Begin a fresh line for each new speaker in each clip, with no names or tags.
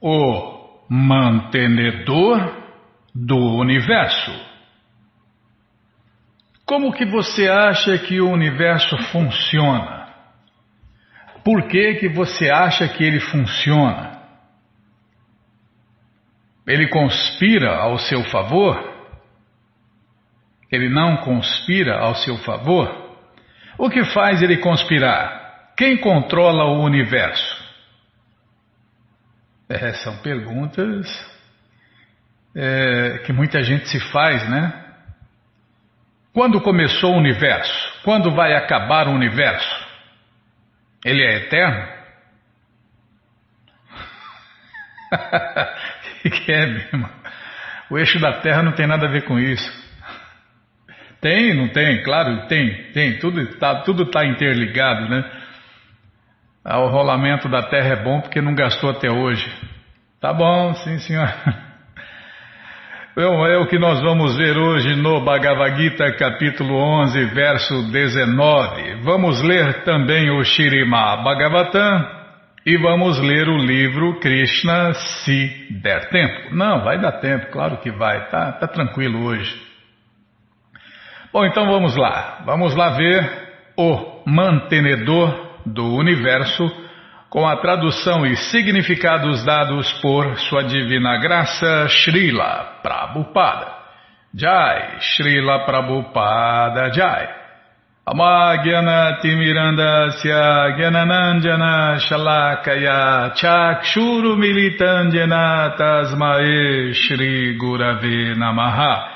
o mantenedor do universo. Como que você acha que o universo funciona? Por que que você acha que ele funciona? Ele conspira ao seu favor? Ele não conspira ao seu favor? O que faz ele conspirar? Quem controla o universo? É, são perguntas é, que muita gente se faz, né? Quando começou o universo? Quando vai acabar o universo? Ele é eterno? O que é, Bima? O eixo da Terra não tem nada a ver com isso. Tem, não tem? Claro, tem, tem. Tudo está tudo tá interligado, né? Ah, o rolamento da Terra é bom porque não gastou até hoje. Tá bom, sim, senhor. É o que nós vamos ver hoje no Bhagavad Gita, capítulo 11, verso 19. Vamos ler também o Shirima Bhagavatam e vamos ler o livro Krishna se der tempo. Não, vai dar tempo, claro que vai, tá, tá tranquilo hoje. Bom, então vamos lá. Vamos lá ver o mantenedor do universo com a tradução e significados dados por Sua Divina Graça Srila Prabhupada. Jai, Srila Prabhupada Jai. Amagyana Timirandasya Gyananandjana Shalakaya Chakshuru Militandjana Tasmae Shri Gurave Namaha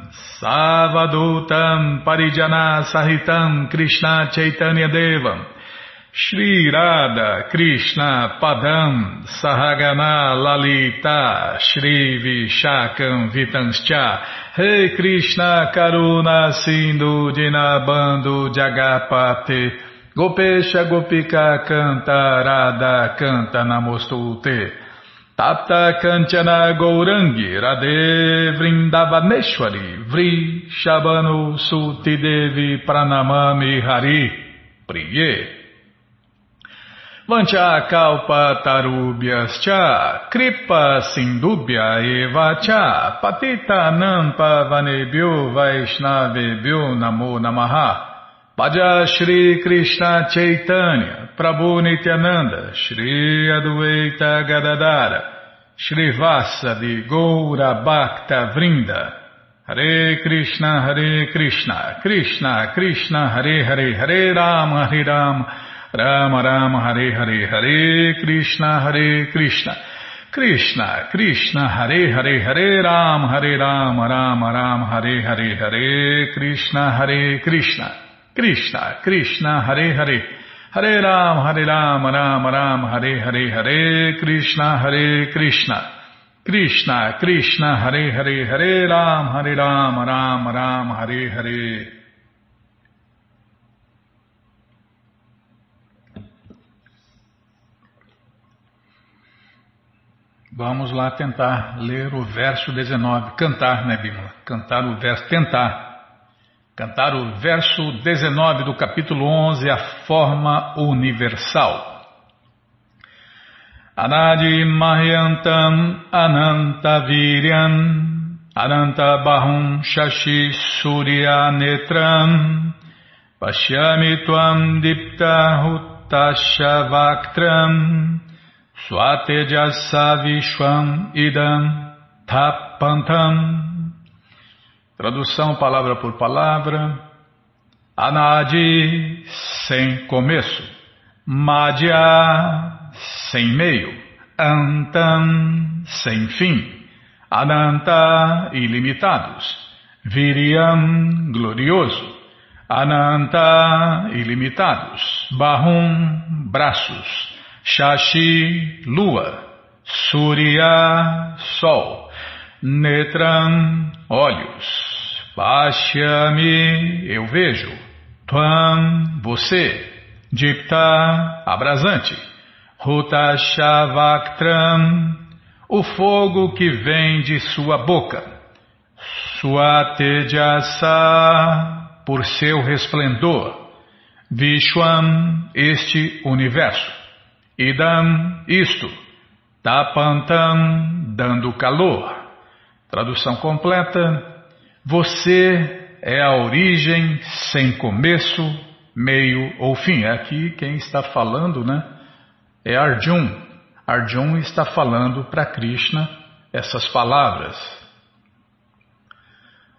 Savadutam Parijana Sahitam Krishna Chaitanya Devam. Shri Radha Krishna Padam Sahagana Lalita Shri Vishakam Vitanscha. Rei Krishna Karuna Sindhu Dinabando Jagapate. Gopesha Gopika Canta Radha Canta Namostute Tapta Kanchana Gourangi Radhe Vrindavaneshwari Vri Shabanu Suti Devi Pranamami Hari Priye Vancha Kalpa Tarubhyascha Kripa Sindubhya Eva Cha Patita Nampa Vanebhyo Vaishnavebhyo Namo Namaha. Bhaja Shri Krishna Chaitanya Prabhu Nityananda Shri Adueita Gadadara Shri Vasadi Goura Bhakta Vrinda Hare Krishna Hare Krishna Krishna Krishna Hare Hare Hare Rama Hare Rama Rama Rama Hare Hare Hare Krishna Hare Krishna Krishna Krishna Hare Hare Hare Rama Hare Rama Rama Rama Hare Hare Hare Krishna Hare Krishna Krishna, Krishna, Hare Hare, Hare Ram, Hare Ram, Ram Ram, Hare Hare, Hare Krishna, Hare Krishna, Krishna, Krishna, Hare Hare, Hare Ram, Hare Ram, Ram Ram, Hare Hare. Vamos lá tentar ler o verso 19. Cantar, né, Bímola? Cantar o verso, tentar. Cantar o verso 19 do capítulo 11, a forma universal. Anadi Mahyantam Ananta Viryam Ananta Bahum Shashi Surya Netram Pashyami Tuam Dipta Hutasha Vaktram Swatejasa Vishwam Idam Tapantam Tradução palavra por palavra. Anadi, sem começo. Madhya, sem meio. Antam, sem fim. Ananta, ilimitados. Viriam, glorioso. Ananta, ilimitados. Bahum, braços. Shashi, lua. Surya, Sol, Netram, olhos, Pashyami, eu vejo, Tvam, você, Dipta, abrasante, Hutashavakram, o fogo que vem de sua boca, Suatejasa, por seu resplendor, Vishwam, este universo, Idam, isto, Tapantam, dando calor. Tradução completa: Você é a origem sem começo, meio ou fim. Aqui quem está falando, né? É Arjun. Arjun está falando para Krishna essas palavras.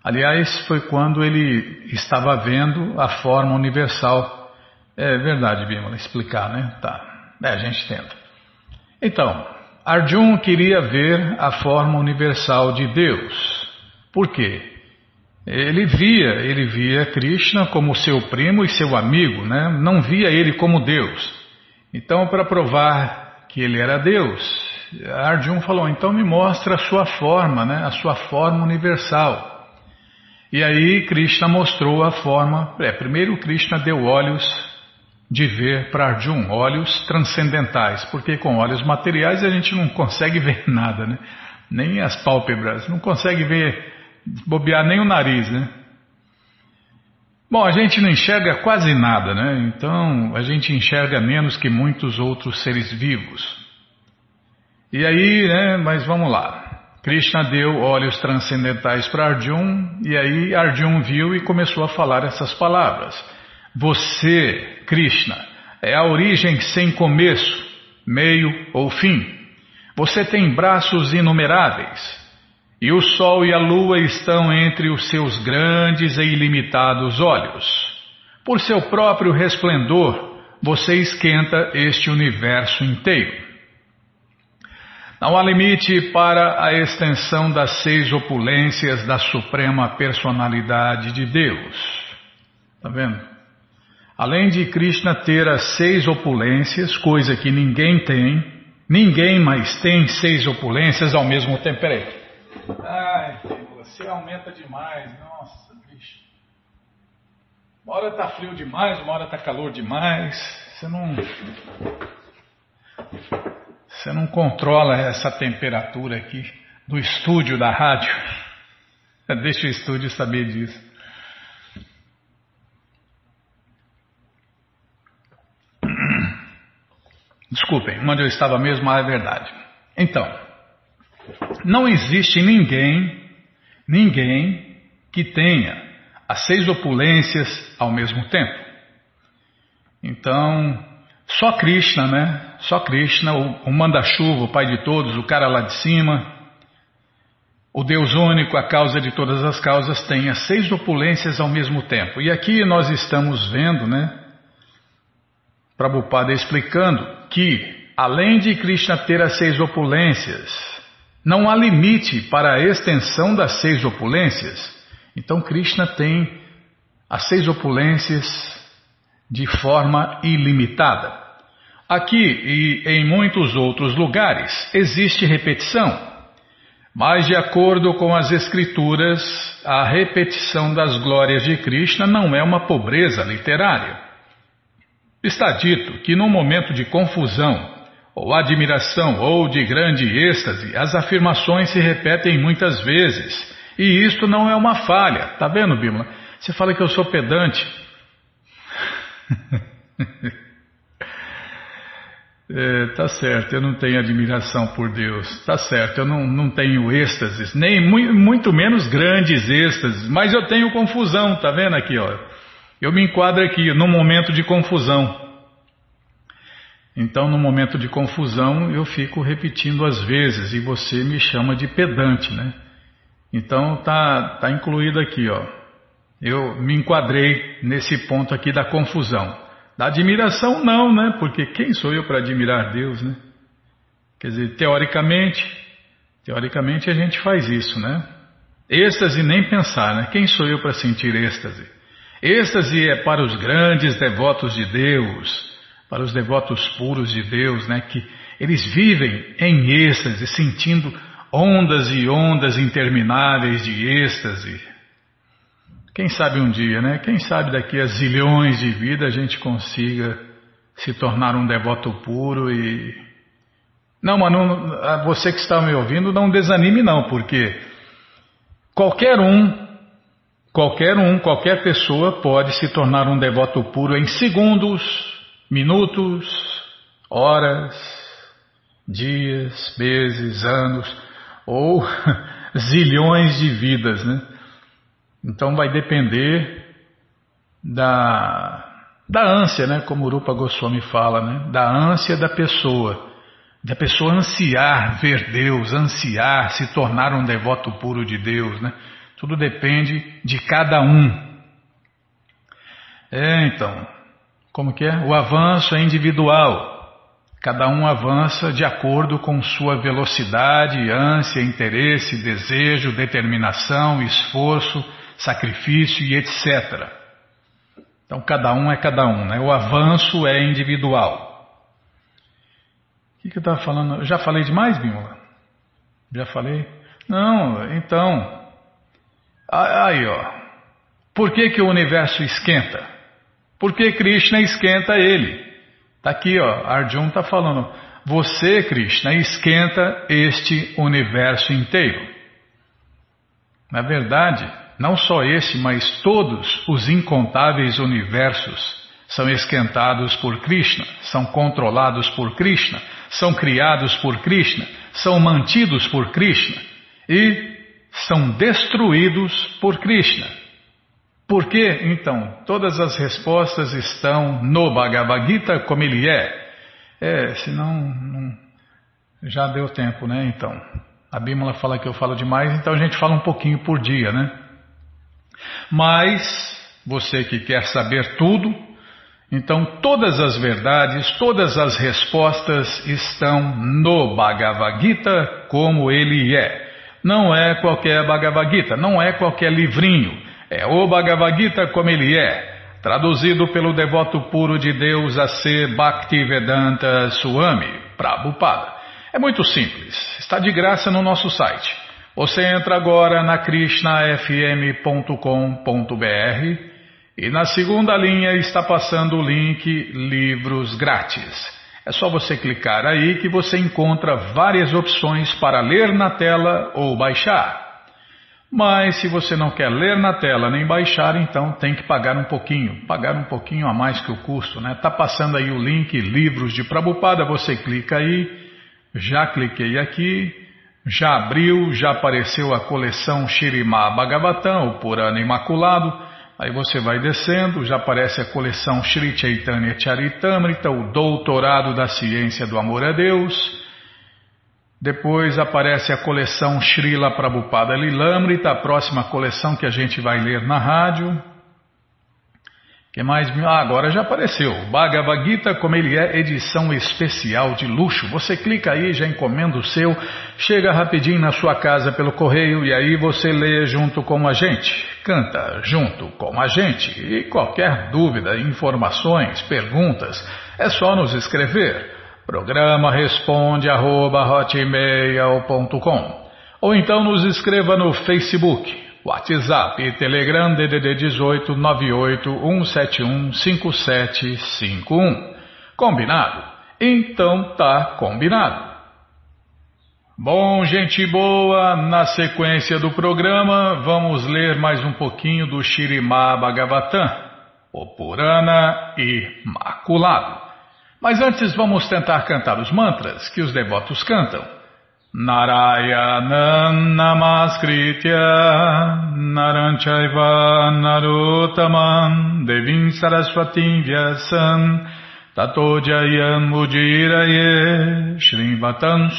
Aliás, foi quando ele estava vendo a forma universal. É verdade, Bímola, explicar, né? Tá. É, a gente tenta. Então, Arjun queria ver a forma universal de Deus. Por quê? Ele via, ele via Krishna como seu primo e seu amigo, né? não via ele como Deus. Então, para provar que ele era Deus, Arjun falou: então me mostra a sua forma, né? a sua forma universal. E aí Krishna mostrou a forma. É, primeiro Krishna deu olhos de ver para Arjun, olhos transcendentais, porque com olhos materiais a gente não consegue ver nada, né? nem as pálpebras, não consegue ver, bobear nem o nariz, né? Bom, a gente não enxerga quase nada, né? Então a gente enxerga menos que muitos outros seres vivos. E aí, né? Mas vamos lá. Krishna deu olhos transcendentais para Arjun e aí Arjun viu e começou a falar essas palavras. Você, Krishna, é a origem sem começo, meio ou fim. Você tem braços inumeráveis, e o sol e a lua estão entre os seus grandes e ilimitados olhos. Por seu próprio resplendor, você esquenta este universo inteiro. Não há limite para a extensão das seis opulências da Suprema Personalidade de Deus. Está vendo? Além de Krishna ter as seis opulências, coisa que ninguém tem, ninguém mais tem seis opulências ao mesmo tempo. Peraí. Ai, você aumenta demais, nossa, bicho. Uma hora tá frio demais, uma hora tá calor demais. Você não. Você não controla essa temperatura aqui do estúdio da rádio. Deixa o estúdio saber disso. Desculpem, onde eu estava mesmo ah, é verdade. Então, não existe ninguém, ninguém que tenha as seis opulências ao mesmo tempo. Então, só Krishna, né? Só Krishna, o, o manda-chuva, o pai de todos, o cara lá de cima, o Deus único, a causa de todas as causas, tem as seis opulências ao mesmo tempo. E aqui nós estamos vendo, né? Prabhupada explicando que, além de Krishna ter as seis opulências, não há limite para a extensão das seis opulências. Então, Krishna tem as seis opulências de forma ilimitada. Aqui e em muitos outros lugares existe repetição, mas de acordo com as Escrituras, a repetição das glórias de Krishna não é uma pobreza literária. Está dito que num momento de confusão, ou admiração, ou de grande êxtase, as afirmações se repetem muitas vezes. E isto não é uma falha. Tá vendo, Bímola? Você fala que eu sou pedante. É, tá certo, eu não tenho admiração por Deus. Tá certo, eu não, não tenho êxtases, nem muito, muito menos grandes êxtases, mas eu tenho confusão, tá vendo aqui, ó? Eu me enquadro aqui no momento de confusão. Então, no momento de confusão, eu fico repetindo às vezes e você me chama de pedante, né? Então, tá, tá incluído aqui, ó. Eu me enquadrei nesse ponto aqui da confusão. Da admiração, não, né? Porque quem sou eu para admirar Deus, né? Quer dizer, teoricamente, teoricamente a gente faz isso, né? Êxtase nem pensar, né? Quem sou eu para sentir êxtase? Êxtase é para os grandes devotos de Deus, para os devotos puros de Deus, né? Que Eles vivem em êxtase, sentindo ondas e ondas intermináveis de êxtase. Quem sabe um dia, né? Quem sabe daqui a zilhões de vida a gente consiga se tornar um devoto puro e. Não, mas não, você que está me ouvindo, não desanime não, porque qualquer um, qualquer um, qualquer pessoa pode se tornar um devoto puro em segundos, minutos, horas, dias, meses, anos ou zilhões de vidas, né? Então vai depender da, da ânsia, né? Como Rupa Goswami fala, né? Da ânsia da pessoa. Da pessoa ansiar ver Deus, ansiar se tornar um devoto puro de Deus, né? Tudo depende de cada um. É, então, como que é? O avanço é individual. Cada um avança de acordo com sua velocidade, ânsia, interesse, desejo, determinação, esforço, sacrifício e etc. Então cada um é cada um, né? O avanço é individual. O que, que eu estava falando? Eu já falei demais, Bimala? Já falei? Não, então. Aí, ó. Por que, que o universo esquenta? Porque Krishna esquenta ele. Está aqui, ó, Arjun está falando. Você, Krishna, esquenta este universo inteiro. Na verdade, não só este, mas todos os incontáveis universos são esquentados por Krishna, são controlados por Krishna, são criados por Krishna, são mantidos por Krishna e são destruídos por Krishna. Por que, então? Todas as respostas estão no Bhagavad Gita como ele é. É, senão não, já deu tempo, né? Então, a Bímola fala que eu falo demais, então a gente fala um pouquinho por dia, né? Mas, você que quer saber tudo, então todas as verdades, todas as respostas estão no Bhagavad Gita como ele é. Não é qualquer Bhagavad Gita, não é qualquer livrinho. É o Bhagavad Gita como ele é, traduzido pelo devoto puro de Deus a ser Bhaktivedanta Swami Prabhupada. É muito simples, está de graça no nosso site. Você entra agora na krishnafm.com.br e na segunda linha está passando o link Livros Grátis. É só você clicar aí que você encontra várias opções para ler na tela ou baixar. Mas se você não quer ler na tela nem baixar, então tem que pagar um pouquinho, pagar um pouquinho a mais que o custo, né? Tá passando aí o link Livros de Prabupada, você clica aí, já cliquei aqui, já abriu, já apareceu a coleção Shirimá Bhagavatam, o Purana Imaculado, aí você vai descendo, já aparece a coleção Shri Chaitanya Charitamrita, o Doutorado da Ciência do Amor a Deus, depois aparece a coleção Srila Prabhupada Lilamrita, a próxima coleção que a gente vai ler na rádio. que mais? Ah, agora já apareceu. Bhagavad Gita, como ele é, edição especial de luxo. Você clica aí, já encomenda o seu, chega rapidinho na sua casa pelo correio e aí você lê junto com a gente. Canta junto com a gente. E qualquer dúvida, informações, perguntas, é só nos escrever. Programa responde arroba hotmail.com ou então nos escreva no Facebook, WhatsApp e Telegram DDD 18 98 171 5751. Combinado? Então tá combinado. Bom, gente boa, na sequência do programa vamos ler mais um pouquinho do Shirimá Bhagavatam, o Purana Imaculado. Mas antes vamos tentar cantar os mantras que os devotos cantam. Narayanam Namaskritya Naranchaiva Narotamam Devim Saraswatim Vyasam Tato Jayam Ujiraye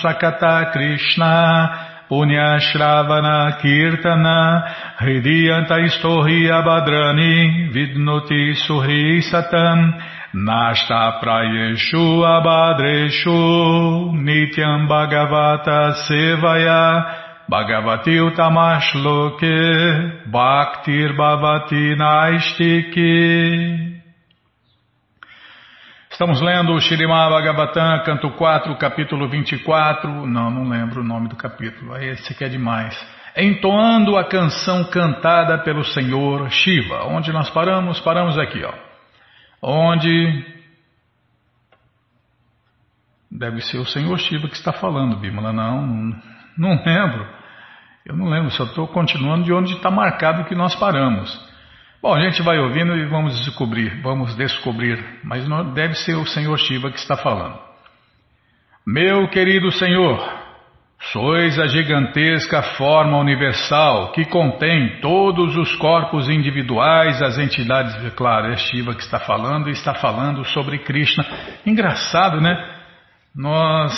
Sakata Krishna Punya Shravana Kirtana Hridiyanta Istohi Abhadrani Vidnoti Suhi Satam Nasta prayeshu abadreshu nityam bhagavata sevaya bhagavati utamash loke bhaktir bhavati naistiki Estamos lendo o Shirimá Bhagavatam, canto 4, capítulo 24. Não, não lembro o nome do capítulo. Esse aqui é demais. Entoando a canção cantada pelo Senhor Shiva. Onde nós paramos? Paramos aqui, ó. Onde. Deve ser o Senhor Shiva que está falando, Bimala. Não, não, lembro. Eu não lembro, só estou continuando de onde está marcado que nós paramos. Bom, a gente vai ouvindo e vamos descobrir, vamos descobrir, mas não deve ser o Senhor Shiva que está falando. Meu querido Senhor, sois a gigantesca forma universal que contém todos os corpos individuais, as entidades, claro, é Shiva que está falando e está falando sobre Krishna. Engraçado, né? Nós,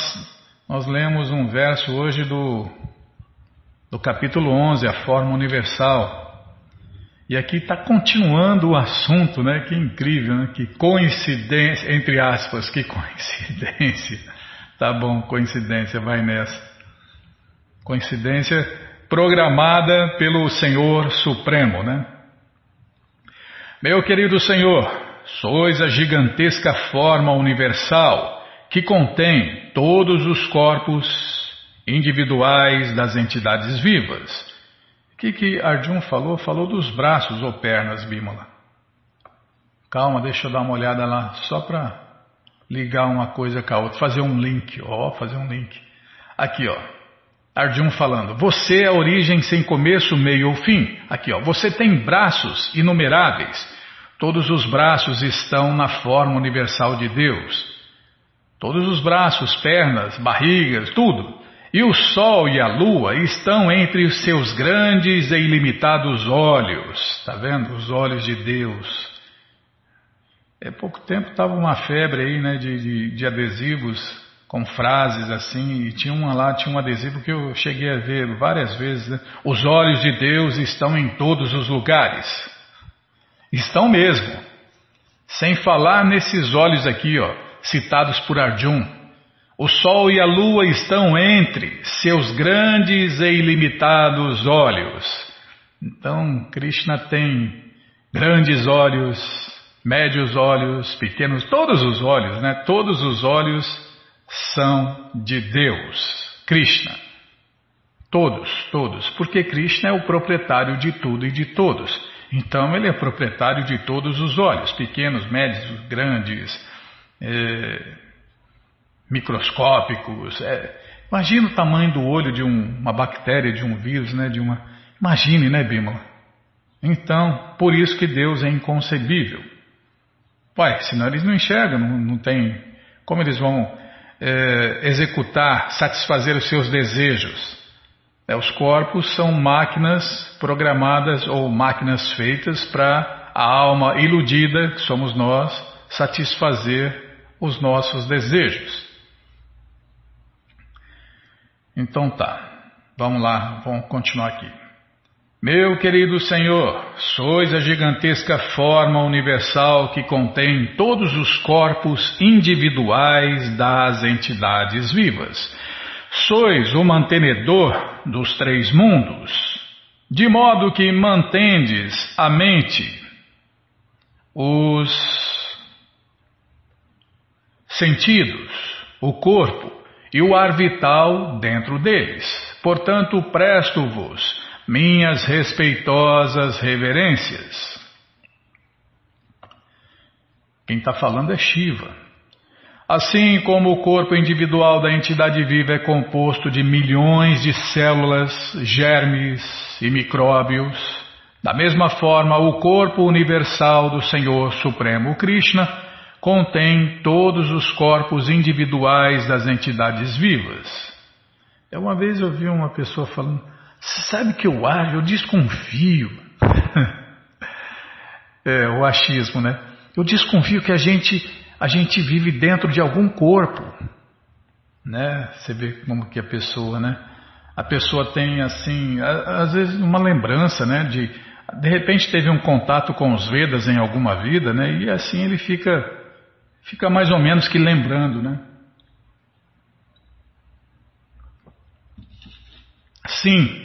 nós lemos um verso hoje do, do capítulo 11, a forma universal. E aqui está continuando o assunto, né? Que incrível, né? Que coincidência, entre aspas, que coincidência. Tá bom, coincidência, vai nessa. Coincidência programada pelo Senhor Supremo, né? Meu querido Senhor, sois a gigantesca forma universal que contém todos os corpos individuais das entidades vivas o que, que Arjun falou? Falou dos braços ou pernas, Bimala. Calma, deixa eu dar uma olhada lá, só para ligar uma coisa com a outra, fazer um link, ó, fazer um link. Aqui, ó. Arjun falando, você é a origem sem começo, meio ou fim. Aqui, ó, você tem braços inumeráveis. Todos os braços estão na forma universal de Deus. Todos os braços, pernas, barrigas, tudo. E o Sol e a Lua estão entre os seus grandes e ilimitados olhos. Está vendo? Os olhos de Deus. Há pouco tempo estava uma febre aí, né, de, de, de, adesivos com frases assim, e tinha uma lá, tinha um adesivo que eu cheguei a ver várias vezes. Né? Os olhos de Deus estão em todos os lugares. Estão mesmo. Sem falar nesses olhos aqui, ó, citados por Arjun. O Sol e a Lua estão entre seus grandes e ilimitados olhos. Então, Krishna tem grandes olhos, médios olhos, pequenos, todos os olhos, né? Todos os olhos são de Deus, Krishna. Todos, todos, porque Krishna é o proprietário de tudo e de todos. Então, ele é proprietário de todos os olhos, pequenos, médios, grandes. É microscópicos. É, imagina o tamanho do olho de um, uma bactéria, de um vírus, né? De uma, imagine, né, Bímola? Então, por isso que Deus é inconcebível. Ué, senão eles não enxergam, não, não tem. Como eles vão é, executar, satisfazer os seus desejos? É, os corpos são máquinas programadas ou máquinas feitas para a alma iludida, que somos nós, satisfazer os nossos desejos. Então tá, vamos lá, vamos continuar aqui. Meu querido Senhor, sois a gigantesca forma universal que contém todos os corpos individuais das entidades vivas. Sois o mantenedor dos três mundos, de modo que mantendes a mente, os sentidos, o corpo e o ar vital dentro deles. Portanto, presto-vos minhas respeitosas reverências. Quem está falando é Shiva. Assim como o corpo individual da entidade viva é composto de milhões de células, germes e micróbios, da mesma forma o corpo universal do Senhor Supremo Krishna contém todos os corpos individuais das entidades vivas. É uma vez eu vi uma pessoa falando, sabe que eu acho, eu desconfio. é, o achismo, né? Eu desconfio que a gente, a gente vive dentro de algum corpo. Né? Você vê como que a pessoa, né? A pessoa tem assim, às vezes uma lembrança, né? De, de repente teve um contato com os Vedas em alguma vida, né? E assim ele fica fica mais ou menos que lembrando, né? Sim,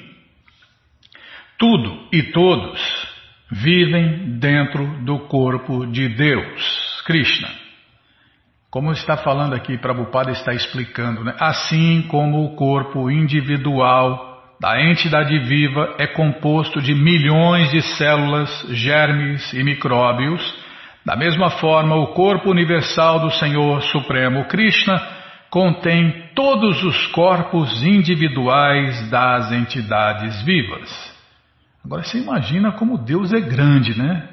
tudo e todos vivem dentro do corpo de Deus, Krishna. Como está falando aqui, Prabhupada está explicando, né? assim como o corpo individual da entidade viva é composto de milhões de células, germes e micróbios, da mesma forma o corpo universal do Senhor Supremo Krishna contém todos os corpos individuais das entidades vivas. Agora você imagina como Deus é grande, né?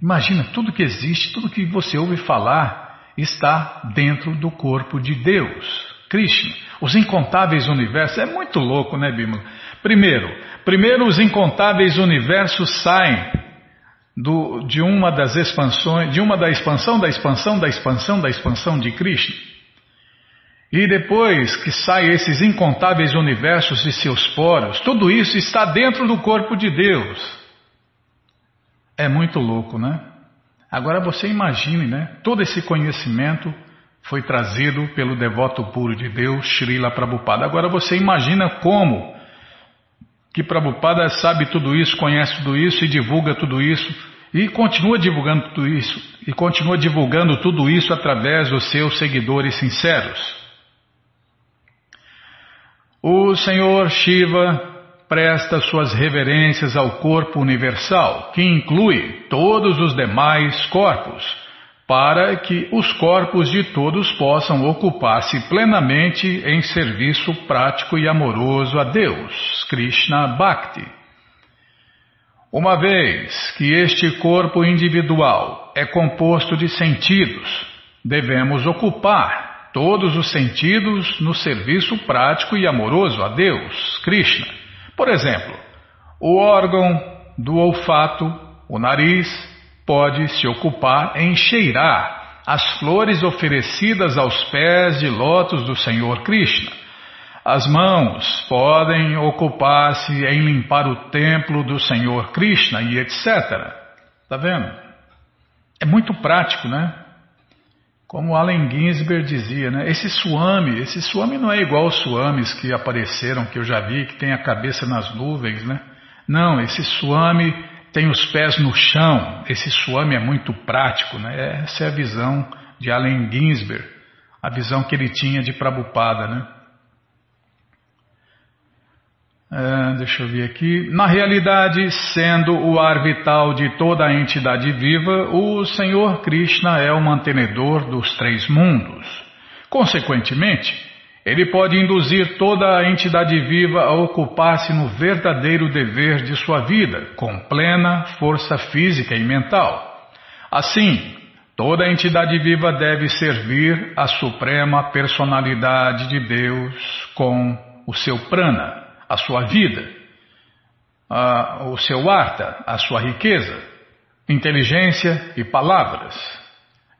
Imagina tudo que existe, tudo que você ouve falar está dentro do corpo de Deus, Krishna. Os incontáveis universos, é muito louco, né, Bímola? Primeiro, primeiro os incontáveis universos saem do, de uma das expansões, de uma da expansão, da expansão, da expansão, da expansão de Krishna. E depois que saem esses incontáveis universos de seus poros, tudo isso está dentro do corpo de Deus. É muito louco, né? Agora você imagine, né? Todo esse conhecimento foi trazido pelo devoto puro de Deus, Srila Prabhupada. Agora você imagina como que Prabhupada sabe tudo isso, conhece tudo isso e divulga tudo isso e continua divulgando tudo isso e continua divulgando tudo isso através dos seus seguidores sinceros. O Senhor Shiva presta suas reverências ao corpo universal, que inclui todos os demais corpos, para que os corpos de todos possam ocupar-se plenamente em serviço prático e amoroso a Deus, Krishna Bhakti. Uma vez que este corpo individual é composto de sentidos, devemos ocupar todos os sentidos no serviço prático e amoroso a Deus, Krishna. Por exemplo, o órgão do olfato, o nariz, pode se ocupar em cheirar as flores oferecidas aos pés de lótus do Senhor Krishna. As mãos podem ocupar-se em limpar o templo do Senhor Krishna e etc. Tá vendo? É muito prático, né? Como Allen Ginsberg dizia, né? Esse suame, esse suame não é igual aos suames que apareceram, que eu já vi, que tem a cabeça nas nuvens, né? Não, esse suame tem os pés no chão. Esse suame é muito prático, né? Essa é a visão de Allen Ginsberg, a visão que ele tinha de Prabhupada, né? É, deixa eu ver aqui. Na realidade, sendo o ar vital de toda a entidade viva, o Senhor Krishna é o mantenedor dos três mundos. Consequentemente, ele pode induzir toda a entidade viva a ocupar-se no verdadeiro dever de sua vida, com plena força física e mental. Assim, toda entidade viva deve servir a suprema personalidade de Deus com o seu prana a sua vida, a, o seu arta, a sua riqueza, inteligência e palavras.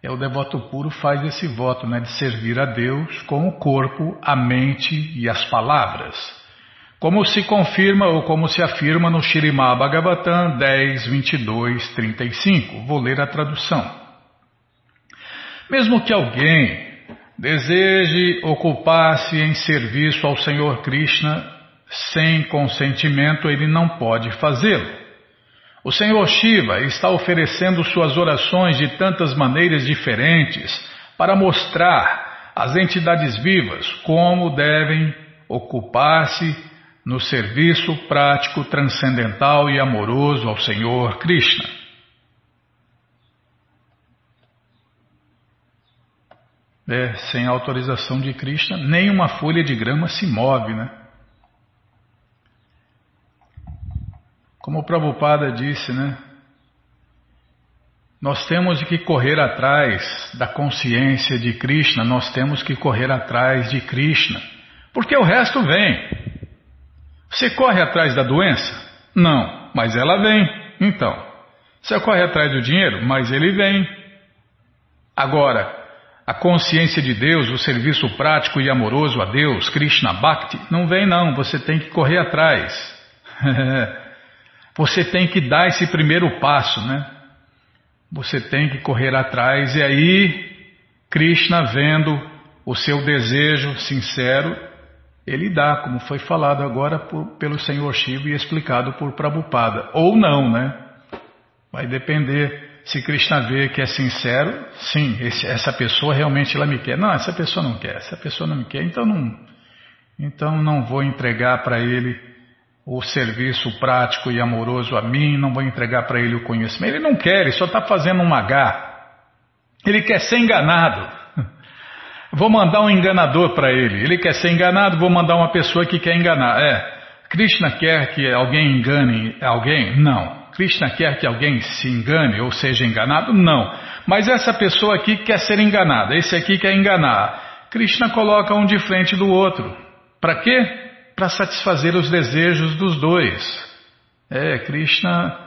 É o devoto puro faz esse voto né, de servir a Deus com o corpo, a mente e as palavras. Como se confirma ou como se afirma no Shirimá Bhagavatam 10, 22, 35. Vou ler a tradução. Mesmo que alguém deseje ocupar-se em serviço ao Senhor Krishna sem consentimento, ele não pode fazê-lo. O Senhor Shiva está oferecendo suas orações de tantas maneiras diferentes para mostrar às entidades vivas como devem ocupar-se no serviço prático, transcendental e amoroso ao Senhor Krishna. É, sem autorização de Krishna, nem uma folha de grama se move, né? Como o Prabhupada disse, né? Nós temos que correr atrás da consciência de Krishna, nós temos que correr atrás de Krishna, porque o resto vem. Você corre atrás da doença? Não, mas ela vem. Então, você corre atrás do dinheiro? Mas ele vem. Agora, a consciência de Deus, o serviço prático e amoroso a Deus, Krishna Bhakti, não vem não, você tem que correr atrás. Você tem que dar esse primeiro passo, né? Você tem que correr atrás e aí Krishna vendo o seu desejo sincero, ele dá, como foi falado agora por, pelo Senhor Shiva e explicado por Prabhupada. Ou não, né? Vai depender se Krishna vê que é sincero, sim, esse, essa pessoa realmente ela me quer. Não, essa pessoa não quer, essa pessoa não me quer, então não, então não vou entregar para ele o serviço prático e amoroso a mim, não vou entregar para ele o conhecimento. Ele não quer, ele só está fazendo um H. Ele quer ser enganado. Vou mandar um enganador para ele. Ele quer ser enganado, vou mandar uma pessoa que quer enganar. É, Krishna quer que alguém engane alguém? Não. Krishna quer que alguém se engane ou seja enganado? Não. Mas essa pessoa aqui quer ser enganada, esse aqui quer enganar. Krishna coloca um de frente do outro. Para quê? Para satisfazer os desejos dos dois. É, Krishna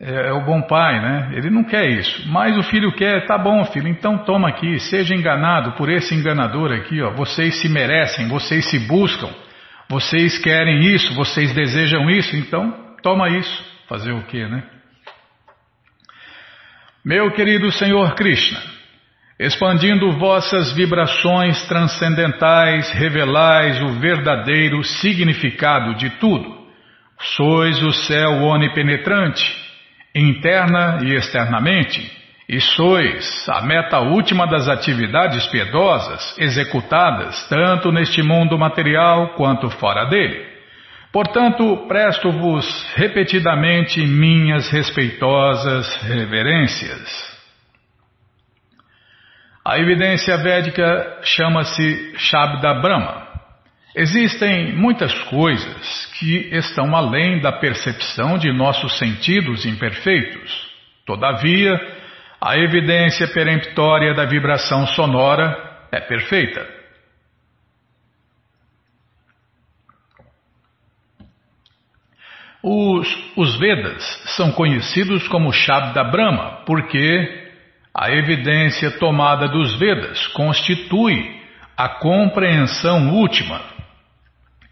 é, é, o bom pai, né? Ele não quer isso. Mas o filho quer, tá bom, filho, então toma aqui, seja enganado por esse enganador aqui, ó. Vocês se merecem, vocês se buscam, vocês querem isso, vocês desejam isso, então toma isso. Fazer o quê, né? Meu querido Senhor Krishna, expandindo vossas vibrações transcendentais, revelais o verdadeiro significado de tudo. Sois o céu onipenetrante, interna e externamente, e sois a meta última das atividades piedosas executadas tanto neste mundo material quanto fora dele. Portanto, presto-vos repetidamente minhas respeitosas reverências. A evidência védica chama-se Shabda Brahma. Existem muitas coisas que estão além da percepção de nossos sentidos imperfeitos. Todavia, a evidência peremptória da vibração sonora é perfeita. Os, os Vedas são conhecidos como Shabda Brahma porque a evidência tomada dos Vedas constitui a compreensão última.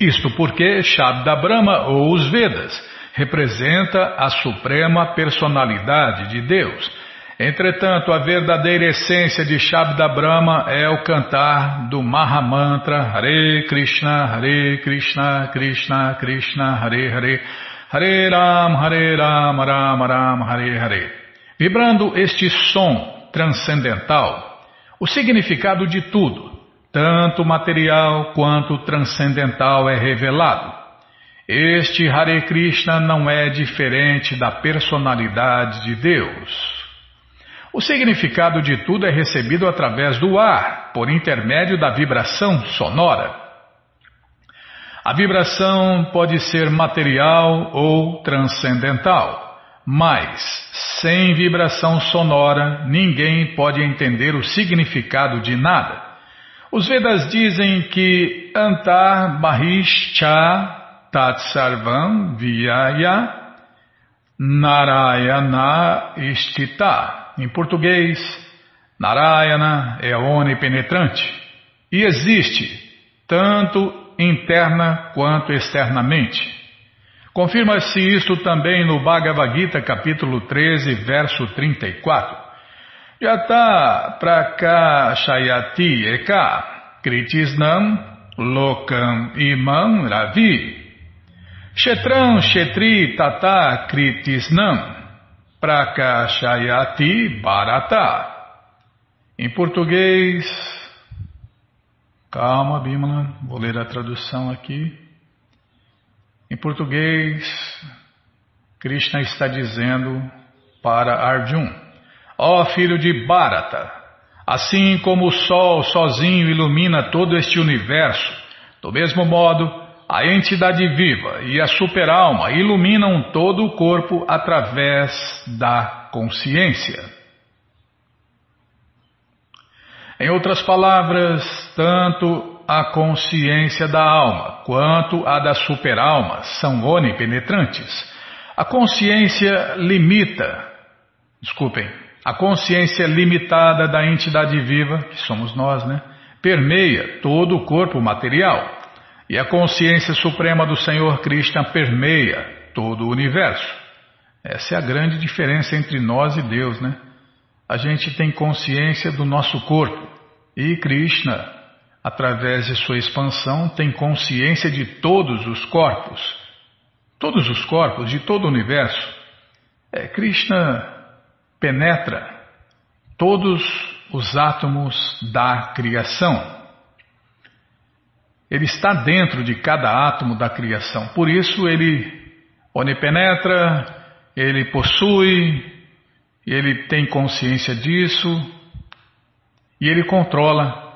Isto porque Shabda Brahma ou os Vedas representa a suprema personalidade de Deus. Entretanto, a verdadeira essência de Shabda Brahma é o cantar do Mahamantra Hare Krishna, Hare Krishna, Krishna Krishna, Hare Hare. Hare Ram, Hare Ram, Ram Ram, Hare Hare. Vibrando este som transcendental, o significado de tudo, tanto material quanto transcendental, é revelado. Este Hare Krishna não é diferente da personalidade de Deus. O significado de tudo é recebido através do ar, por intermédio da vibração sonora. A vibração pode ser material ou transcendental, mas sem vibração sonora ninguém pode entender o significado de nada. Os Vedas dizem que Antar Bahishcha Tatsarvam Vyaya Narayana Istita. Em português, Narayana é onipenetrante e existe tanto interna quanto externamente. Confirma-se isto também no Bhagavad Gita, capítulo 13, verso 34. Yata prakashayati eka kritisnam lokam imam ravi. Kshetram kshetri tata kritisnam prakashayati barata. Em português, Calma, Bimala, vou ler a tradução aqui. Em português, Krishna está dizendo para Arjun: Ó oh, filho de Bharata, assim como o sol sozinho ilumina todo este universo, do mesmo modo, a entidade viva e a superalma iluminam todo o corpo através da consciência. Em outras palavras, tanto a consciência da alma quanto a da superalma são onipenetrantes. A consciência limita, desculpem, a consciência limitada da entidade viva, que somos nós, né, permeia todo o corpo material. E a consciência suprema do Senhor Krishna permeia todo o universo. Essa é a grande diferença entre nós e Deus, né? A gente tem consciência do nosso corpo e Krishna, através de sua expansão, tem consciência de todos os corpos, todos os corpos de todo o universo. É, Krishna penetra todos os átomos da criação. Ele está dentro de cada átomo da criação. Por isso ele onipenetra, ele possui, ele tem consciência disso e ele controla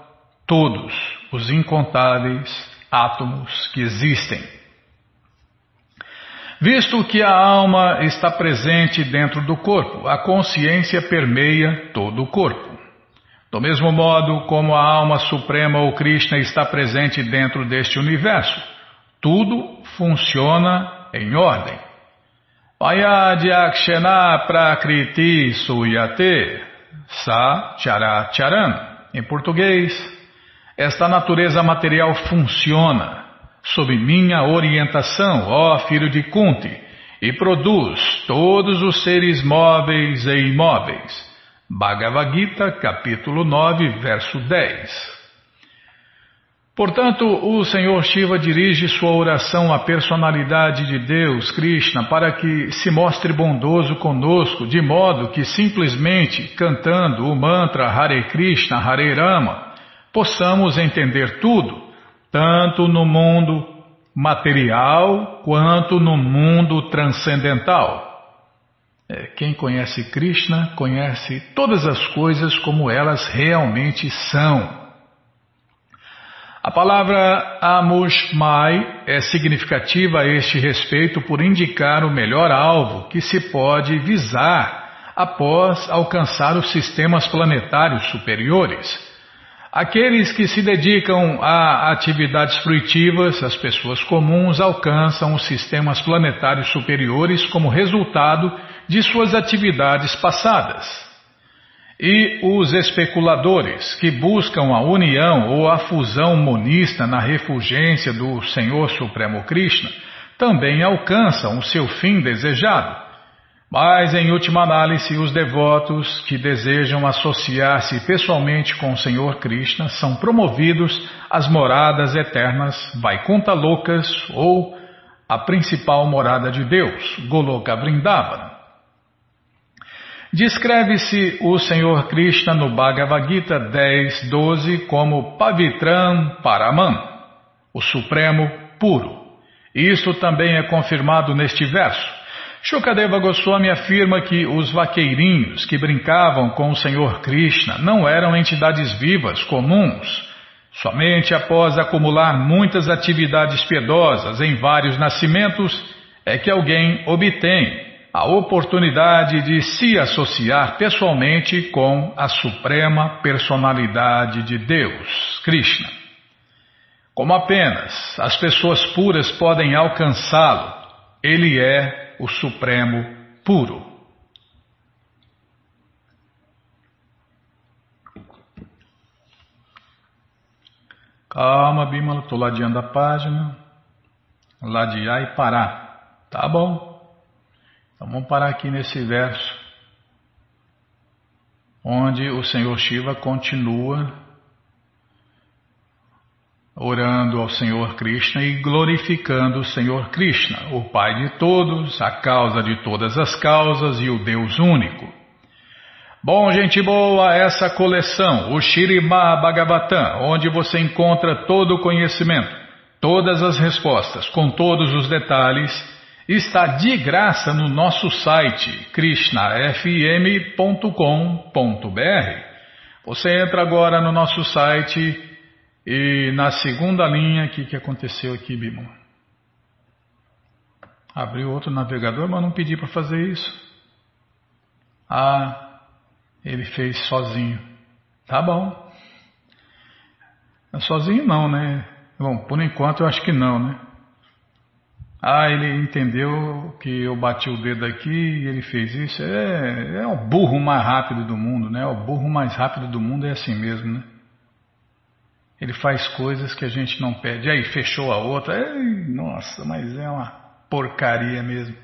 todos os incontáveis átomos que existem. Visto que a alma está presente dentro do corpo, a consciência permeia todo o corpo. Do mesmo modo como a alma suprema ou Krishna está presente dentro deste universo, tudo funciona em ordem. Payadhyakshana prakriti suyate sa characharan. Em português, esta natureza material funciona sob minha orientação, ó filho de Kunti, e produz todos os seres móveis e imóveis. Bhagavad Gita, capítulo 9, verso 10. Portanto, o Senhor Shiva dirige sua oração à personalidade de Deus, Krishna, para que se mostre bondoso conosco, de modo que simplesmente cantando o mantra Hare Krishna, Hare Rama, possamos entender tudo, tanto no mundo material quanto no mundo transcendental. É, quem conhece Krishna conhece todas as coisas como elas realmente são. A palavra Amushmai é significativa a este respeito por indicar o melhor alvo que se pode visar após alcançar os sistemas planetários superiores. Aqueles que se dedicam a atividades fruitivas, as pessoas comuns, alcançam os sistemas planetários superiores como resultado de suas atividades passadas. E os especuladores que buscam a união ou a fusão monista na refulgência do Senhor Supremo Krishna também alcançam o seu fim desejado. Mas, em última análise, os devotos que desejam associar-se pessoalmente com o Senhor Krishna são promovidos às moradas eternas Vaikuntha Lokas ou a principal morada de Deus, Goloka Vrindavana. Descreve-se o Senhor Krishna no Bhagavad Gita 10, 12 como Pavitram Paraman, o Supremo Puro. Isto também é confirmado neste verso. Shukadeva Goswami afirma que os vaqueirinhos que brincavam com o Senhor Krishna não eram entidades vivas comuns. Somente após acumular muitas atividades piedosas em vários nascimentos é que alguém obtém a oportunidade de se associar pessoalmente com a Suprema Personalidade de Deus, Krishna. Como apenas as pessoas puras podem alcançá-lo, ele é o Supremo Puro. Calma, Bimala, estou ladeando a página. Ladear e parar. Tá bom. Então vamos parar aqui nesse verso, onde o Senhor Shiva continua orando ao Senhor Krishna e glorificando o Senhor Krishna, o Pai de todos, a causa de todas as causas e o Deus único. Bom, gente boa, essa coleção, o Shirima Bhagavatam, onde você encontra todo o conhecimento, todas as respostas, com todos os detalhes, está de graça no nosso site krishnafm.com.br. Você entra agora no nosso site e na segunda linha, o que, que aconteceu aqui, Bimo? Abriu outro navegador, mas não pedi para fazer isso. Ah, ele fez sozinho. Tá bom. Sozinho não, né? Bom, por enquanto eu acho que não, né? Ah, ele entendeu que eu bati o dedo aqui e ele fez isso. É, é o burro mais rápido do mundo, né? O burro mais rápido do mundo é assim mesmo, né? Ele faz coisas que a gente não pede. Aí fechou a outra. nossa, mas é uma porcaria mesmo.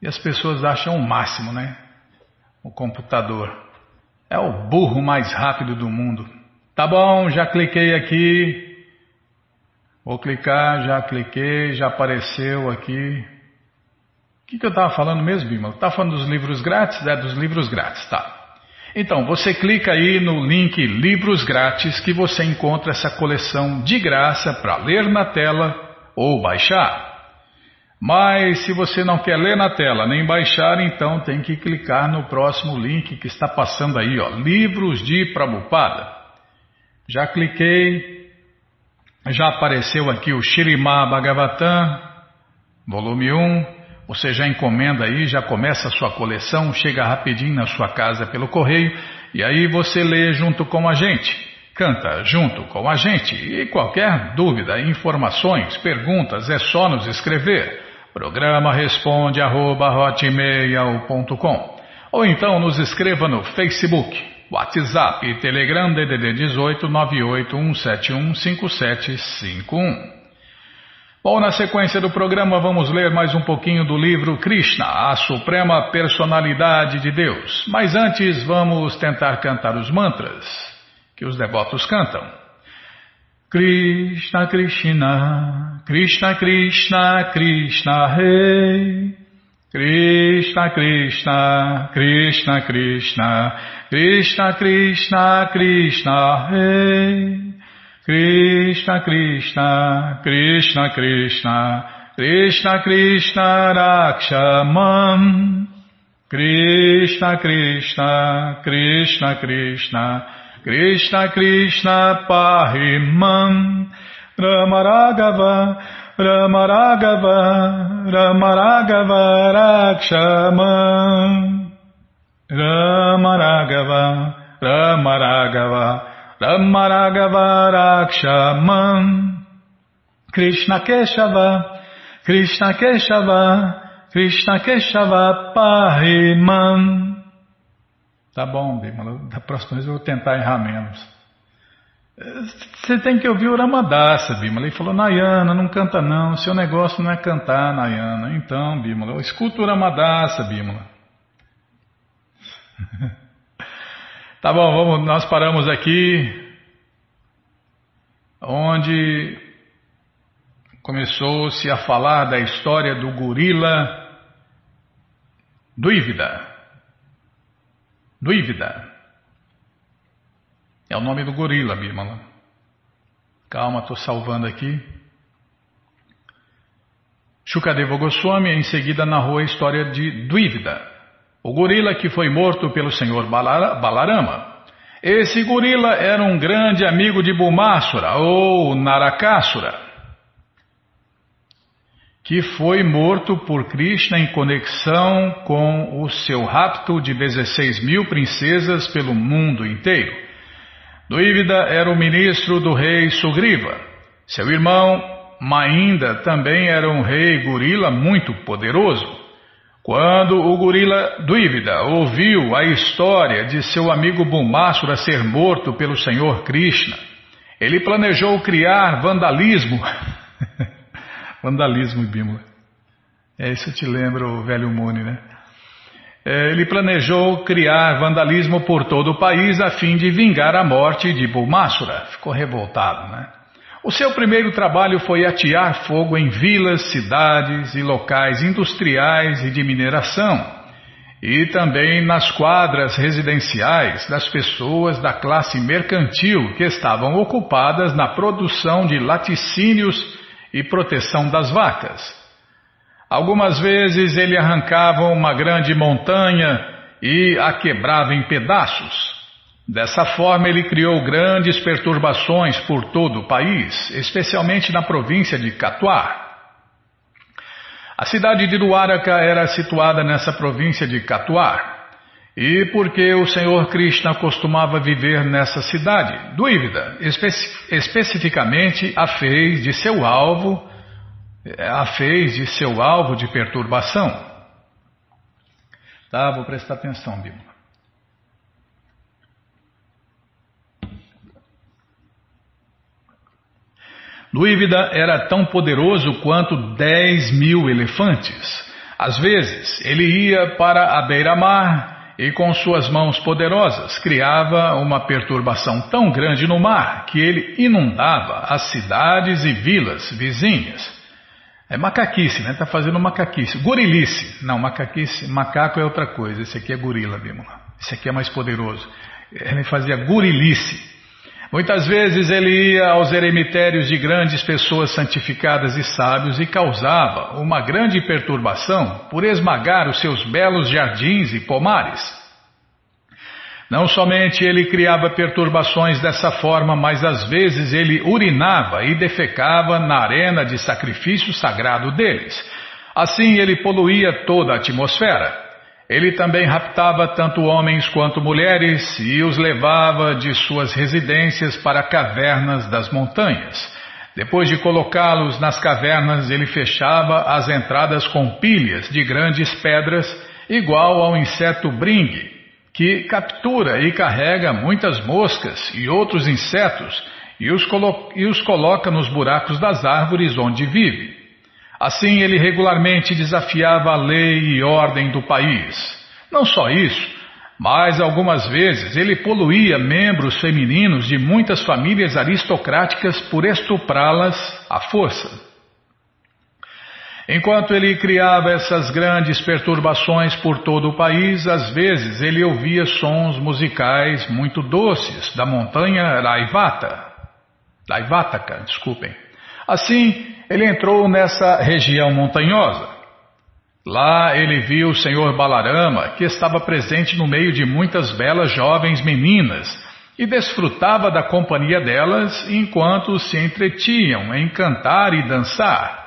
E as pessoas acham o máximo, né? O computador. É o burro mais rápido do mundo. Tá bom, já cliquei aqui. Vou clicar, já cliquei, já apareceu aqui. que, que eu estava falando mesmo, Bima? Estava falando dos livros grátis? É, dos livros grátis, tá. Então, você clica aí no link Livros Grátis que você encontra essa coleção de graça para ler na tela ou baixar. Mas se você não quer ler na tela nem baixar, então tem que clicar no próximo link que está passando aí, ó, Livros de Prabhupada. Já cliquei, já apareceu aqui o Shirimá Bhagavatam, volume 1. Você já encomenda aí, já começa a sua coleção, chega rapidinho na sua casa pelo correio e aí você lê junto com a gente. Canta junto com a gente e qualquer dúvida, informações, perguntas é só nos escrever. Programa responde arroba, ou então nos escreva no Facebook, WhatsApp e Telegram DDD 18 981715751. Bom, na sequência do programa vamos ler mais um pouquinho do livro Krishna, a Suprema Personalidade de Deus. Mas antes vamos tentar cantar os mantras que os devotos cantam. Krishna Krishna, Krishna Krishna, Krishna Rei. Krishna Krishna, Krishna Krishna, Krishna Krishna, Krishna Rei. Krishna Krishna Krishna Krishna Krishna Krishna Rakshamam. Krishna Krishna Krishna Krishna Krishna Krishna Pahimam. Ramaragava Ramaragava Ramaragava Rakshamam. Ramaragava Ramaragava Ramaragavarakshamam Krishna Keshava Krishna Keshava Krishna Keshava Pahimam Tá bom, Bimala. Da próxima vez eu vou tentar errar menos. Você tem que ouvir o Ramadassa, Bimala. Ele falou, Nayana, não canta não, seu negócio não é cantar, Nayana. Então, Bimala, eu escuto o Ramadassa, Bimala. Tá bom, vamos, nós paramos aqui onde começou-se a falar da história do gorila Duívida. Duívida. É o nome do gorila, Bimala. Calma, estou salvando aqui. Shukadeva Goswami em seguida narrou a história de Duívida o gorila que foi morto pelo senhor Balarama. Esse gorila era um grande amigo de Bumasura ou Narakasura, que foi morto por Krishna em conexão com o seu rapto de 16 mil princesas pelo mundo inteiro. Duívida era o ministro do rei Sugriva. Seu irmão Mainda também era um rei gorila muito poderoso. Quando o gorila Duívida ouviu a história de seu amigo Bumasura ser morto pelo Senhor Krishna, ele planejou criar vandalismo. vandalismo, Bímola. É, isso te lembra o velho Muni, né? É, ele planejou criar vandalismo por todo o país a fim de vingar a morte de Bumasura. Ficou revoltado, né? O seu primeiro trabalho foi atear fogo em vilas, cidades e locais industriais e de mineração, e também nas quadras residenciais das pessoas da classe mercantil que estavam ocupadas na produção de laticínios e proteção das vacas. Algumas vezes ele arrancava uma grande montanha e a quebrava em pedaços. Dessa forma, ele criou grandes perturbações por todo o país, especialmente na província de Catuar. A cidade de Duaraka era situada nessa província de Catuar. E porque o Senhor Krishna costumava viver nessa cidade, Duívida, espe especificamente a fez de seu alvo, a fez de seu alvo de perturbação. Tá, vou prestar atenção, Bíblia. Duívida era tão poderoso quanto dez mil elefantes. Às vezes, ele ia para a beira-mar e, com suas mãos poderosas, criava uma perturbação tão grande no mar que ele inundava as cidades e vilas vizinhas. É macaquice, né? Tá fazendo macaquice. Gorilice. Não, macaquice, macaco é outra coisa. Esse aqui é gorila, Bímola. Esse aqui é mais poderoso. Ele fazia gorilice. Muitas vezes ele ia aos eremitérios de grandes pessoas santificadas e sábios e causava uma grande perturbação por esmagar os seus belos jardins e pomares. Não somente ele criava perturbações dessa forma, mas às vezes ele urinava e defecava na arena de sacrifício sagrado deles. Assim ele poluía toda a atmosfera. Ele também raptava tanto homens quanto mulheres e os levava de suas residências para cavernas das montanhas. Depois de colocá-los nas cavernas, ele fechava as entradas com pilhas de grandes pedras, igual ao inseto bringue, que captura e carrega muitas moscas e outros insetos e os, e os coloca nos buracos das árvores onde vive. Assim, ele regularmente desafiava a lei e ordem do país. Não só isso, mas algumas vezes ele poluía membros femininos de muitas famílias aristocráticas por estuprá-las à força. Enquanto ele criava essas grandes perturbações por todo o país, às vezes ele ouvia sons musicais muito doces da montanha Raivata. Raivataka, desculpem. Assim, ele entrou nessa região montanhosa. Lá ele viu o Senhor Balarama, que estava presente no meio de muitas belas jovens meninas, e desfrutava da companhia delas enquanto se entretinham em cantar e dançar.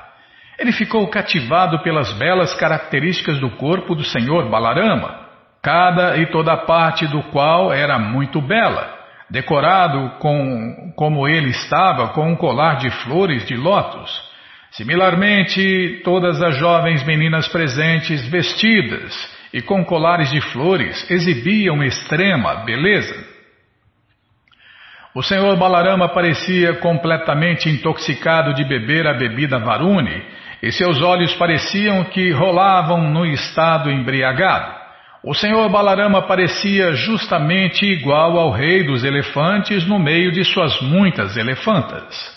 Ele ficou cativado pelas belas características do corpo do Senhor Balarama, cada e toda parte do qual era muito bela, decorado com, como ele estava com um colar de flores de lótus. Similarmente, todas as jovens meninas presentes, vestidas e com colares de flores, exibiam extrema beleza. O senhor Balarama parecia completamente intoxicado de beber a bebida Varuni, e seus olhos pareciam que rolavam no estado embriagado. O senhor Balarama parecia justamente igual ao rei dos elefantes no meio de suas muitas elefantas.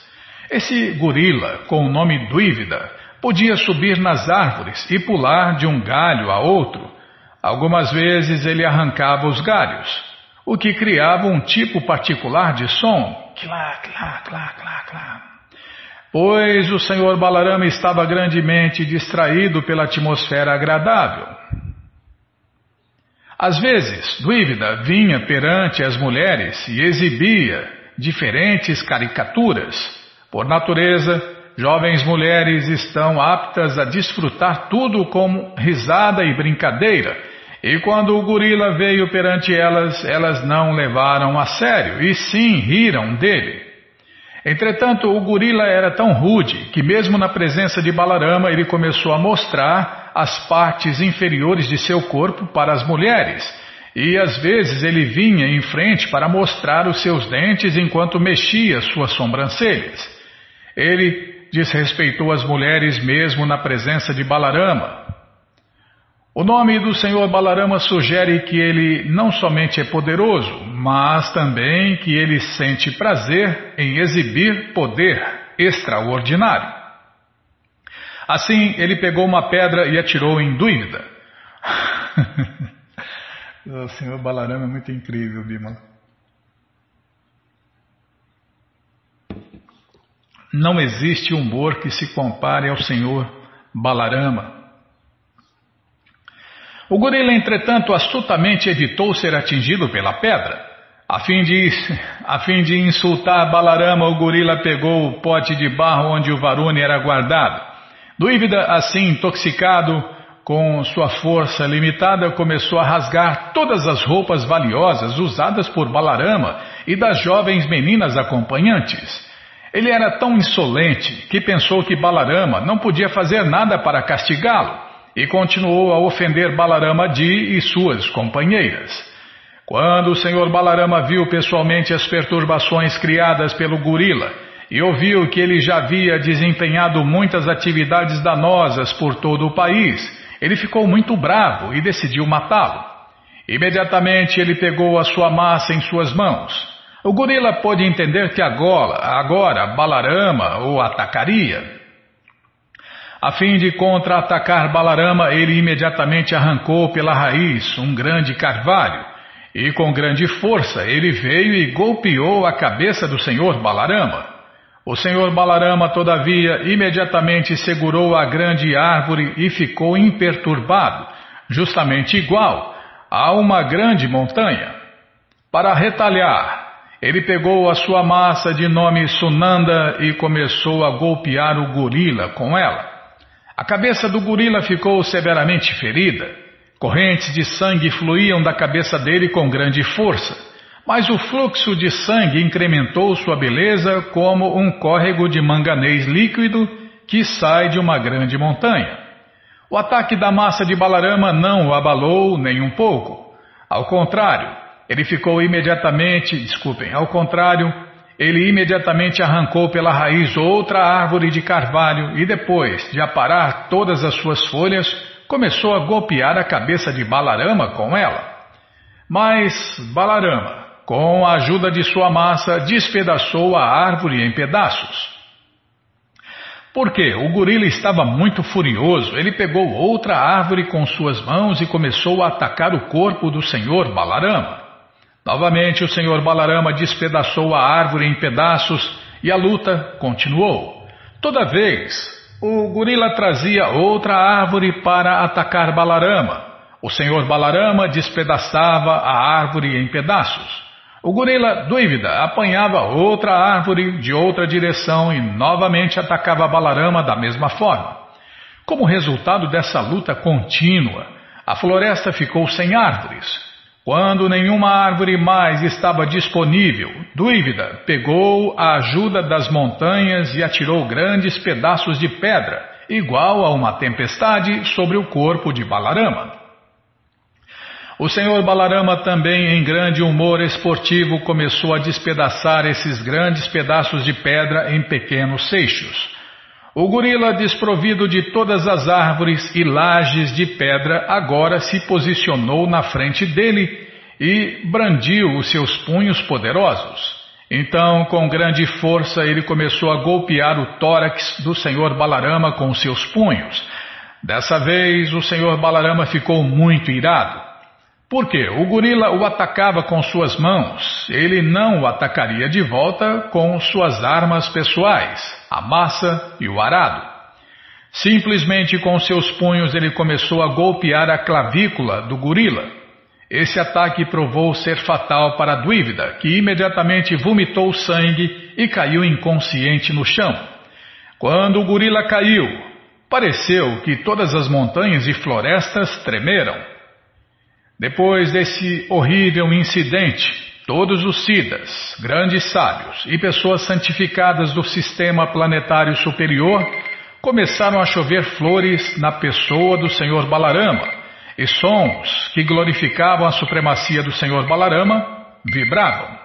Esse gorila, com o nome Duívida, podia subir nas árvores e pular de um galho a outro. Algumas vezes ele arrancava os galhos, o que criava um tipo particular de som. Clá, clá, clá, clá, clá. Pois o senhor Balarama estava grandemente distraído pela atmosfera agradável. Às vezes, Duívida vinha perante as mulheres e exibia diferentes caricaturas. Por natureza, jovens mulheres estão aptas a desfrutar tudo como risada e brincadeira, e quando o gorila veio perante elas, elas não levaram a sério, e sim riram dele. Entretanto, o gorila era tão rude que, mesmo na presença de Balarama, ele começou a mostrar as partes inferiores de seu corpo para as mulheres, e às vezes ele vinha em frente para mostrar os seus dentes enquanto mexia suas sobrancelhas. Ele desrespeitou as mulheres mesmo na presença de Balarama. O nome do Senhor Balarama sugere que ele não somente é poderoso, mas também que ele sente prazer em exibir poder extraordinário. Assim, ele pegou uma pedra e atirou em dúvida. o Senhor Balarama é muito incrível, Bimala. Não existe umbor que se compare ao Senhor Balarama. O gorila, entretanto, astutamente evitou ser atingido pela pedra. A fim de, a fim de insultar Balarama, o gorila pegou o pote de barro onde o Varuni era guardado. Dúvida, assim intoxicado, com sua força limitada, começou a rasgar todas as roupas valiosas usadas por Balarama e das jovens meninas acompanhantes. Ele era tão insolente que pensou que Balarama não podia fazer nada para castigá-lo e continuou a ofender Balarama Di e suas companheiras. Quando o senhor Balarama viu pessoalmente as perturbações criadas pelo gorila e ouviu que ele já havia desempenhado muitas atividades danosas por todo o país, ele ficou muito bravo e decidiu matá-lo. Imediatamente ele pegou a sua massa em suas mãos. O gorila pôde entender que agora, agora Balarama o atacaria. A fim de contra-atacar Balarama, ele imediatamente arrancou pela raiz um grande carvalho e com grande força ele veio e golpeou a cabeça do senhor Balarama. O senhor Balarama, todavia, imediatamente segurou a grande árvore e ficou imperturbado, justamente igual a uma grande montanha. Para retalhar, ele pegou a sua massa de nome Sunanda e começou a golpear o gorila com ela. A cabeça do gorila ficou severamente ferida. Correntes de sangue fluíam da cabeça dele com grande força, mas o fluxo de sangue incrementou sua beleza como um córrego de manganês líquido que sai de uma grande montanha. O ataque da massa de Balarama não o abalou nem um pouco. Ao contrário, ele ficou imediatamente, desculpem, ao contrário, ele imediatamente arrancou pela raiz outra árvore de carvalho e depois de aparar todas as suas folhas, começou a golpear a cabeça de Balarama com ela. Mas Balarama, com a ajuda de sua massa, despedaçou a árvore em pedaços. Porque o gorila estava muito furioso, ele pegou outra árvore com suas mãos e começou a atacar o corpo do senhor Balarama. Novamente o senhor Balarama despedaçou a árvore em pedaços e a luta continuou. Toda vez o gorila trazia outra árvore para atacar Balarama. O senhor Balarama despedaçava a árvore em pedaços. O gorila, dúvida, apanhava outra árvore de outra direção e novamente atacava Balarama da mesma forma. Como resultado dessa luta contínua, a floresta ficou sem árvores. Quando nenhuma árvore mais estava disponível, Dúvida pegou a ajuda das montanhas e atirou grandes pedaços de pedra, igual a uma tempestade, sobre o corpo de Balarama. O senhor Balarama, também em grande humor esportivo, começou a despedaçar esses grandes pedaços de pedra em pequenos seixos. O gorila, desprovido de todas as árvores e lajes de pedra, agora se posicionou na frente dele e brandiu os seus punhos poderosos. Então, com grande força, ele começou a golpear o tórax do senhor Balarama com seus punhos. Dessa vez, o senhor Balarama ficou muito irado. Porque o gorila o atacava com suas mãos, ele não o atacaria de volta com suas armas pessoais, a massa e o arado. Simplesmente com seus punhos ele começou a golpear a clavícula do gorila. Esse ataque provou ser fatal para Dúvida, que imediatamente vomitou sangue e caiu inconsciente no chão. Quando o gorila caiu, pareceu que todas as montanhas e florestas tremeram. Depois desse horrível incidente, todos os Siddhas, grandes sábios e pessoas santificadas do sistema planetário superior começaram a chover flores na pessoa do Senhor Balarama e sons que glorificavam a supremacia do Senhor Balarama vibravam.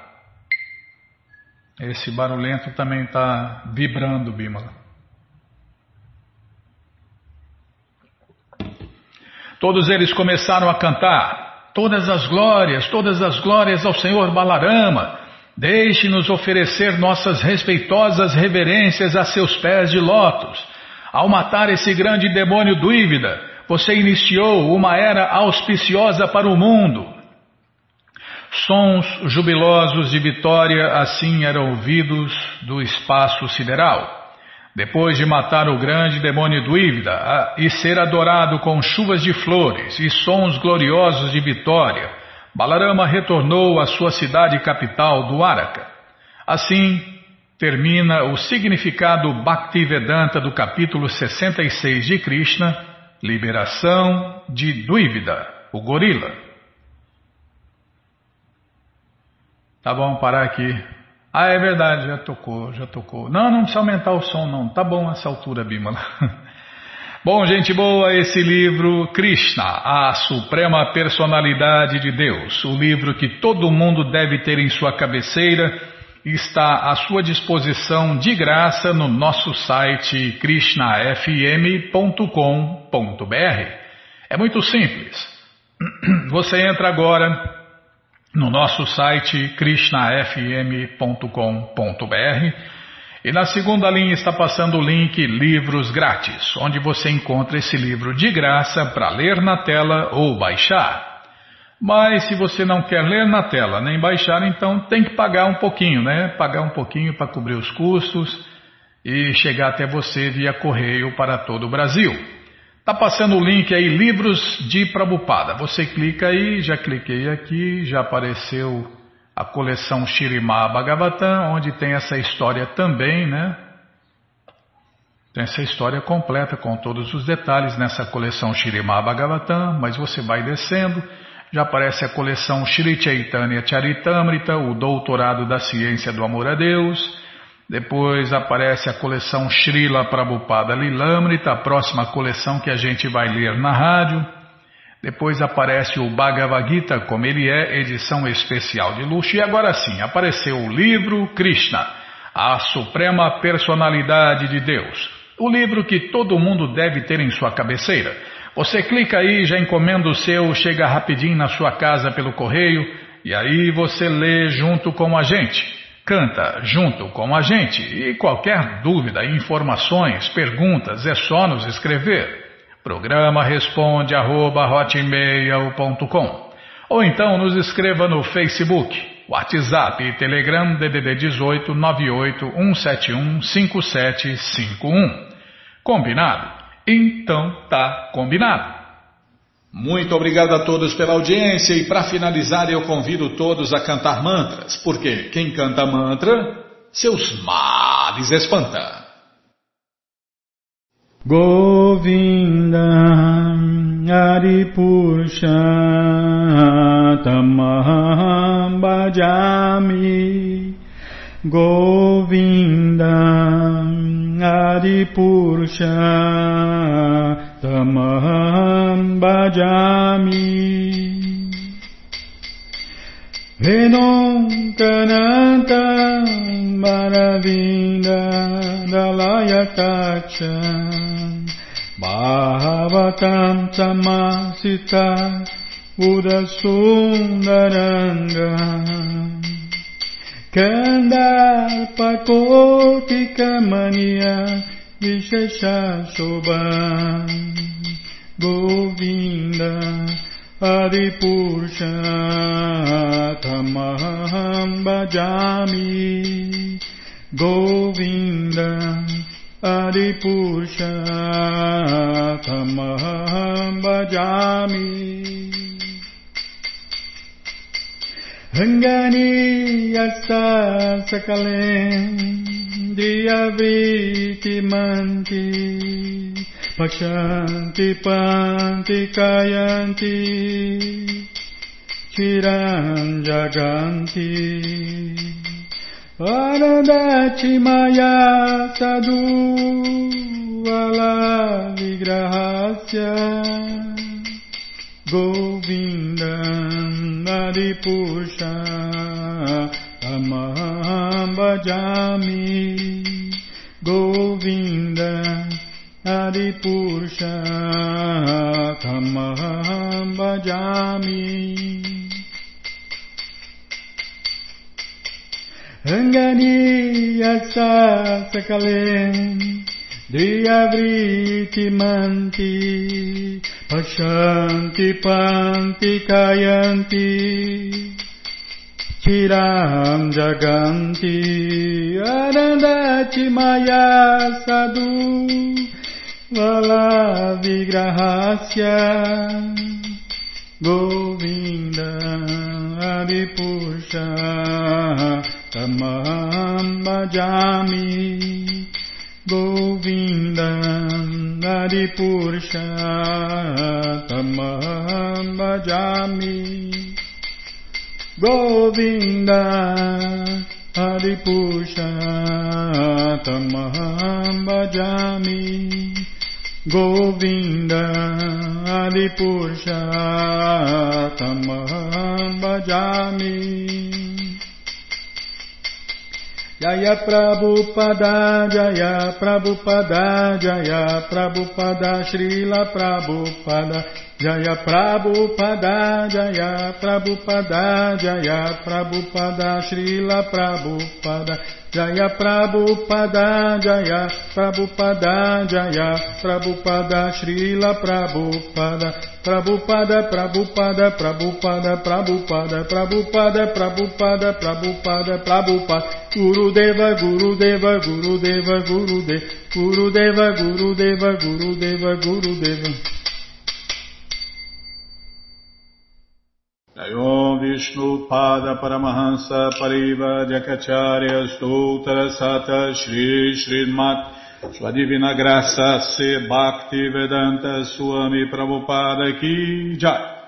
Esse barulhento também está vibrando, Bimala. Todos eles começaram a cantar. Todas as glórias, todas as glórias ao Senhor Balarama. Deixe-nos oferecer nossas respeitosas reverências a seus pés de lótus. Ao matar esse grande demônio dúvida, você iniciou uma era auspiciosa para o mundo. Sons jubilosos de vitória assim eram ouvidos do espaço sideral. Depois de matar o grande demônio Duívida e ser adorado com chuvas de flores e sons gloriosos de vitória, Balarama retornou à sua cidade capital, Duaraka. Assim, termina o significado Bhaktivedanta do capítulo 66 de Krishna, Liberação de Duívida, o gorila. Tá bom, parar aqui. Ah, é verdade, já tocou, já tocou. Não, não precisa aumentar o som, não. Tá bom essa altura, Bimala. Bom, gente boa, esse livro, Krishna, a Suprema Personalidade de Deus, o livro que todo mundo deve ter em sua cabeceira, está à sua disposição de graça no nosso site krishnafm.com.br. É muito simples. Você entra agora no nosso site krishnafm.com.br E na segunda linha está passando o link Livros Grátis, onde você encontra esse livro de graça para ler na tela ou baixar. Mas se você não quer ler na tela nem baixar, então tem que pagar um pouquinho, né? Pagar um pouquinho para cobrir os custos e chegar até você via correio para todo o Brasil. Tá passando o link aí, livros de Prabupada. Você clica aí, já cliquei aqui, já apareceu a coleção Shirimá Bhagavatam, onde tem essa história também, né? Tem essa história completa com todos os detalhes nessa coleção Shirimá Bhagavatam, mas você vai descendo, já aparece a coleção Shri Chaitanya Charitamrita, o Doutorado da Ciência do Amor a Deus, depois aparece a coleção Srila Prabhupada Lilamrita, a próxima coleção que a gente vai ler na rádio, depois aparece o Bhagavad Gita, como ele é, edição especial de luxo. E agora sim, apareceu o livro Krishna, a Suprema Personalidade de Deus. O livro que todo mundo deve ter em sua cabeceira. Você clica aí, já encomenda o seu, chega rapidinho na sua casa pelo correio e aí você lê junto com a gente. Canta junto com a gente. E qualquer dúvida, informações, perguntas, é só nos escrever. Programa responde arroba ou então nos escreva no Facebook, WhatsApp e Telegram DDD 18 98 171 5751. Combinado? Então tá combinado. Muito obrigado a todos pela audiência e para finalizar eu convido todos a cantar mantras, porque quem canta mantra, seus males espanta.
Govinda Aripurusha Tamaham Bhajami Govinda Aripurusha Tamaham Bhajami Venom Kananta Maravinda Dalayatacha Bhavatam Samasita Udasundaranga Kandarpakotika Mania Vishesha Govinda Adipurusha Tamaham Bhajami Govinda Adipusha Tamaham Bhajami Rangani Yasa Sakalen Driyaviti Manti Pakshanti Panti Kayanti Chiran Jaganti. Anandati Maya Sadhu Ala Vigrahasya Govinda Adipusha Amaham Bhajami Govinda Adipusha Tamaham Bhajami Ranganiyasa sakalen Driyavriti manti Pashanti panti kayanti Chiram jaganti Anandati maya sadhu Vala vigrahasya Govinda Adipusha Tamam Bhajami Govindam Adipurusha Tamam Bhajami Govinda Adipurusha Tamam Bhajami Govinda Adipurusha Tamam Bhajami Jaya Prabhupada, Jaya Prabhupada, Jaya Prabhupada, Srila Prabhupada, Jaya Prabhupada, Jaya Prabhupada, Jaya Prabhupada, Srila Prabhupada, Jaya Prabhupada, Jaya Prabhupada, Jaya Prabhupada, Srila Prabhupada, Prabhupada, Prabhupada, Prabhupada, Prabhupada, Prabhupada, Prabhupada, Prabhupada, Prabhupada, Guru Deva, Guru Deva, Guru Deva, Guru Deva, Guru Deva, Guru Deva, Guru Deva, Guru Deva.
Om Vishnu Pada Paramahansa Pariva Jakacharya Stoutra Sata Shri Srimat. Sua Divina Graça Se Bhakti Vedanta Swami Prabhupada Ki Jai.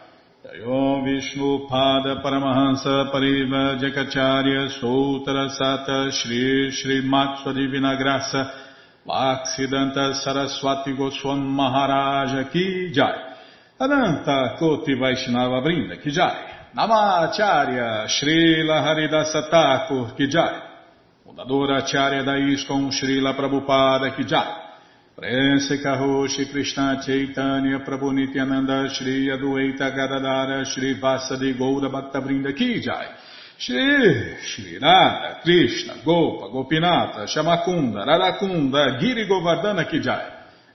Om Vishnu Pada Paramahansa Pariva Jakacharya Stoutra Sata Shri Srimat. Sua Divina Graça Bhaksidanta Saraswati Goswam Maharaja Ki Jai Ananta Koti Vaishnava Brinda Kijai, Namacharya Srila Haridasa Thakur Kijai, Fundadora Acharya da Srila Prabhupada Kijai, Prense Karoshi Krishna Chaitanya Prabhu Nityananda Shri Adueita Gadadara Shri Vasadi Goura Bhakta Brinda Kijai, Shri Shri Krishna Gopa Gopinata Shamakunda Radakunda Giri Govardhana Kijai,